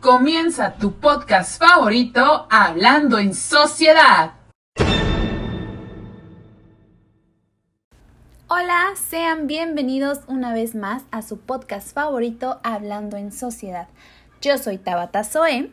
Comienza tu podcast favorito Hablando en Sociedad. Hola, sean bienvenidos una vez más a su podcast favorito Hablando en Sociedad. Yo soy Tabata Zoe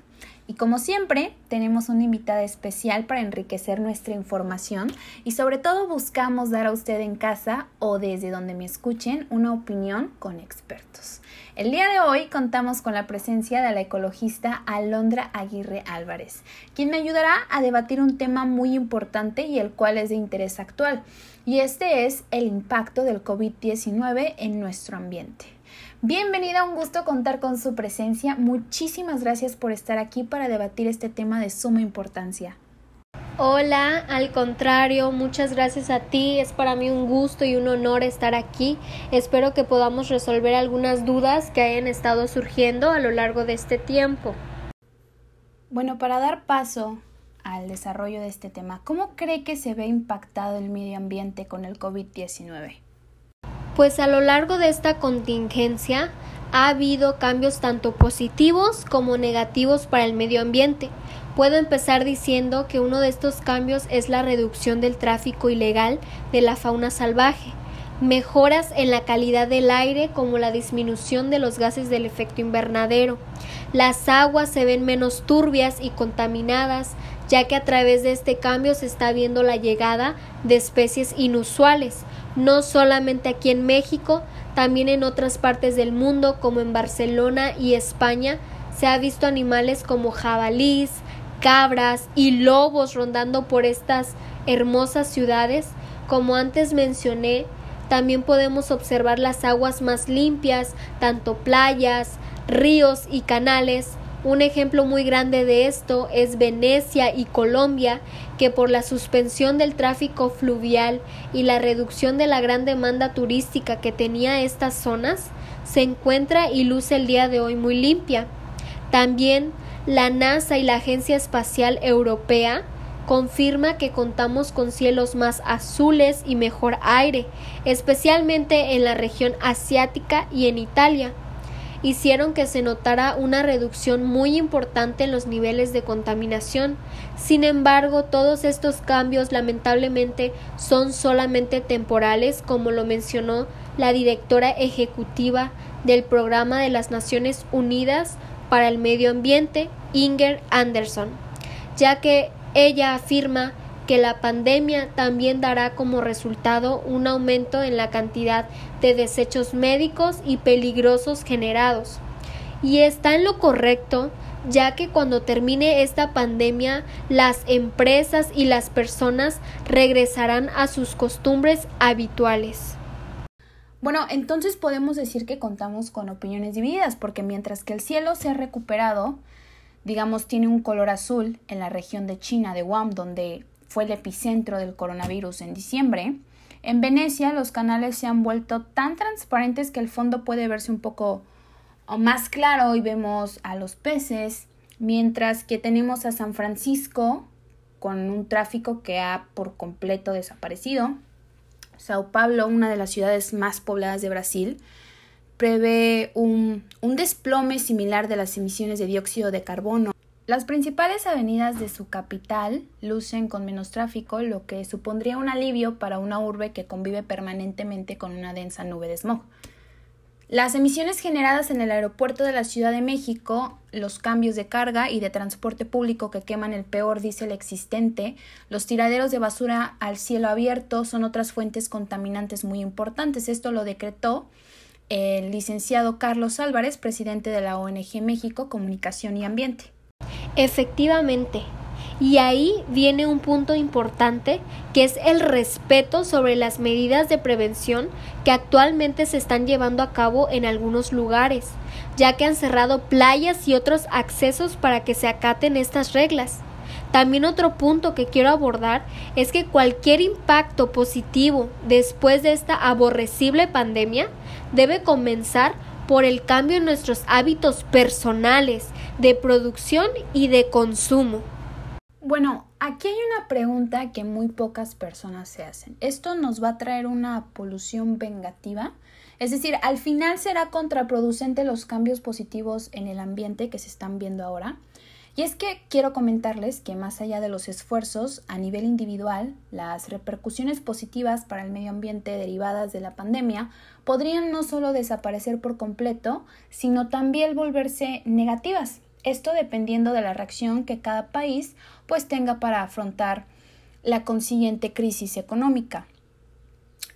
y como siempre, tenemos una invitada especial para enriquecer nuestra información y sobre todo buscamos dar a usted en casa o desde donde me escuchen una opinión con expertos. El día de hoy contamos con la presencia de la ecologista Alondra Aguirre Álvarez, quien me ayudará a debatir un tema muy importante y el cual es de interés actual, y este es el impacto del COVID-19 en nuestro ambiente. Bienvenida, un gusto contar con su presencia. Muchísimas gracias por estar aquí para debatir este tema de suma importancia. Hola, al contrario, muchas gracias a ti. Es para mí un gusto y un honor estar aquí. Espero que podamos resolver algunas dudas que hayan estado surgiendo a lo largo de este tiempo. Bueno, para dar paso al desarrollo de este tema, ¿cómo cree que se ve impactado el medio ambiente con el COVID-19? Pues a lo largo de esta contingencia ha habido cambios tanto positivos como negativos para el medio ambiente. Puedo empezar diciendo que uno de estos cambios es la reducción del tráfico ilegal de la fauna salvaje, mejoras en la calidad del aire como la disminución de los gases del efecto invernadero. Las aguas se ven menos turbias y contaminadas, ya que a través de este cambio se está viendo la llegada de especies inusuales, no solamente aquí en México, también en otras partes del mundo como en Barcelona y España se ha visto animales como jabalís, cabras y lobos rondando por estas hermosas ciudades. Como antes mencioné, también podemos observar las aguas más limpias, tanto playas, ríos y canales, un ejemplo muy grande de esto es Venecia y Colombia, que por la suspensión del tráfico fluvial y la reducción de la gran demanda turística que tenía estas zonas, se encuentra y luce el día de hoy muy limpia. También la NASA y la Agencia Espacial Europea confirma que contamos con cielos más azules y mejor aire, especialmente en la región asiática y en Italia hicieron que se notara una reducción muy importante en los niveles de contaminación. Sin embargo, todos estos cambios lamentablemente son solamente temporales, como lo mencionó la directora ejecutiva del Programa de las Naciones Unidas para el Medio Ambiente, Inger Anderson, ya que ella afirma que la pandemia también dará como resultado un aumento en la cantidad de desechos médicos y peligrosos generados. Y está en lo correcto, ya que cuando termine esta pandemia, las empresas y las personas regresarán a sus costumbres habituales. Bueno, entonces podemos decir que contamos con opiniones divididas, porque mientras que el cielo se ha recuperado, digamos, tiene un color azul en la región de China, de Guam, donde fue el epicentro del coronavirus en diciembre, en Venecia los canales se han vuelto tan transparentes que el fondo puede verse un poco más claro y vemos a los peces, mientras que tenemos a San Francisco con un tráfico que ha por completo desaparecido. Sao Paulo, una de las ciudades más pobladas de Brasil, prevé un, un desplome similar de las emisiones de dióxido de carbono las principales avenidas de su capital lucen con menos tráfico, lo que supondría un alivio para una urbe que convive permanentemente con una densa nube de smog. Las emisiones generadas en el aeropuerto de la Ciudad de México, los cambios de carga y de transporte público que queman el peor diésel existente, los tiraderos de basura al cielo abierto son otras fuentes contaminantes muy importantes. Esto lo decretó el licenciado Carlos Álvarez, presidente de la ONG México Comunicación y Ambiente. Efectivamente. Y ahí viene un punto importante que es el respeto sobre las medidas de prevención que actualmente se están llevando a cabo en algunos lugares, ya que han cerrado playas y otros accesos para que se acaten estas reglas. También otro punto que quiero abordar es que cualquier impacto positivo después de esta aborrecible pandemia debe comenzar por el cambio en nuestros hábitos personales de producción y de consumo. Bueno, aquí hay una pregunta que muy pocas personas se hacen. ¿Esto nos va a traer una polución vengativa? Es decir, al final será contraproducente los cambios positivos en el ambiente que se están viendo ahora. Y es que quiero comentarles que más allá de los esfuerzos a nivel individual, las repercusiones positivas para el medio ambiente derivadas de la pandemia podrían no solo desaparecer por completo, sino también volverse negativas. Esto dependiendo de la reacción que cada país pues tenga para afrontar la consiguiente crisis económica.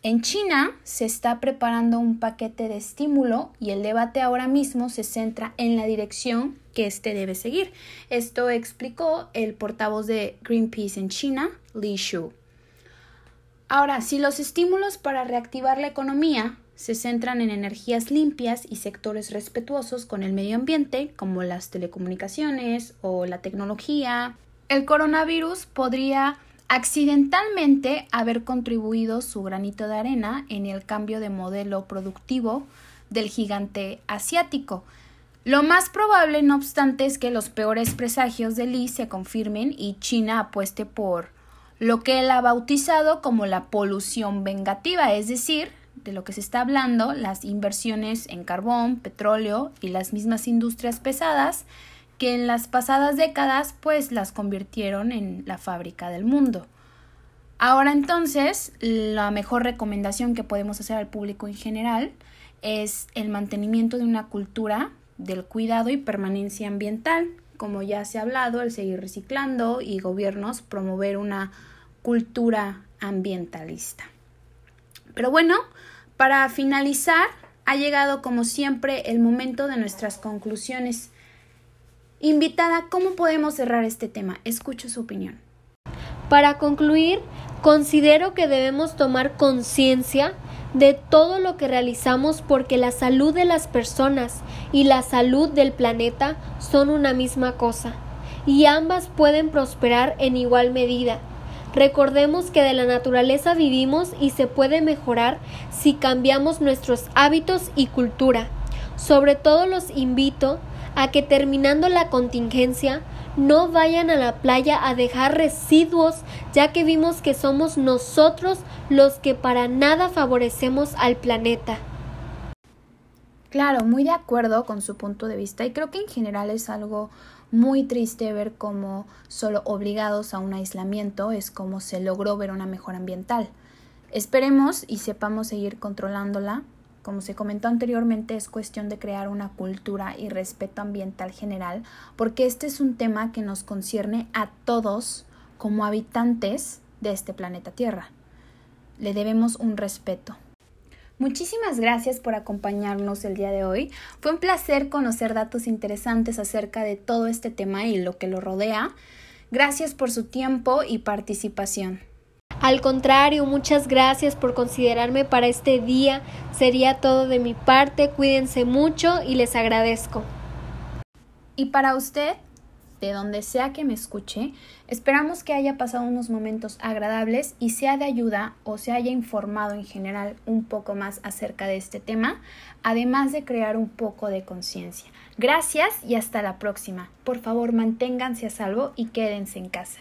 En China se está preparando un paquete de estímulo y el debate ahora mismo se centra en la dirección que éste debe seguir. Esto explicó el portavoz de Greenpeace en China, Li Shu. Ahora, si los estímulos para reactivar la economía se centran en energías limpias y sectores respetuosos con el medio ambiente, como las telecomunicaciones o la tecnología, el coronavirus podría accidentalmente haber contribuido su granito de arena en el cambio de modelo productivo del gigante asiático. Lo más probable, no obstante, es que los peores presagios de Lee se confirmen y China apueste por lo que él ha bautizado como la polución vengativa, es decir, de lo que se está hablando, las inversiones en carbón, petróleo y las mismas industrias pesadas que en las pasadas décadas pues las convirtieron en la fábrica del mundo. Ahora entonces, la mejor recomendación que podemos hacer al público en general es el mantenimiento de una cultura del cuidado y permanencia ambiental, como ya se ha hablado, el seguir reciclando y gobiernos promover una cultura ambientalista. Pero bueno, para finalizar, ha llegado como siempre el momento de nuestras conclusiones. Invitada, ¿cómo podemos cerrar este tema? Escucho su opinión. Para concluir, considero que debemos tomar conciencia de todo lo que realizamos porque la salud de las personas y la salud del planeta son una misma cosa, y ambas pueden prosperar en igual medida. Recordemos que de la naturaleza vivimos y se puede mejorar si cambiamos nuestros hábitos y cultura. Sobre todo los invito a que terminando la contingencia no vayan a la playa a dejar residuos, ya que vimos que somos nosotros los que para nada favorecemos al planeta. Claro, muy de acuerdo con su punto de vista y creo que en general es algo muy triste ver cómo solo obligados a un aislamiento es como se logró ver una mejora ambiental. Esperemos y sepamos seguir controlándola como se comentó anteriormente, es cuestión de crear una cultura y respeto ambiental general, porque este es un tema que nos concierne a todos como habitantes de este planeta Tierra. Le debemos un respeto. Muchísimas gracias por acompañarnos el día de hoy. Fue un placer conocer datos interesantes acerca de todo este tema y lo que lo rodea. Gracias por su tiempo y participación. Al contrario, muchas gracias por considerarme para este día. Sería todo de mi parte. Cuídense mucho y les agradezco. Y para usted, de donde sea que me escuche, esperamos que haya pasado unos momentos agradables y sea de ayuda o se haya informado en general un poco más acerca de este tema, además de crear un poco de conciencia. Gracias y hasta la próxima. Por favor, manténganse a salvo y quédense en casa.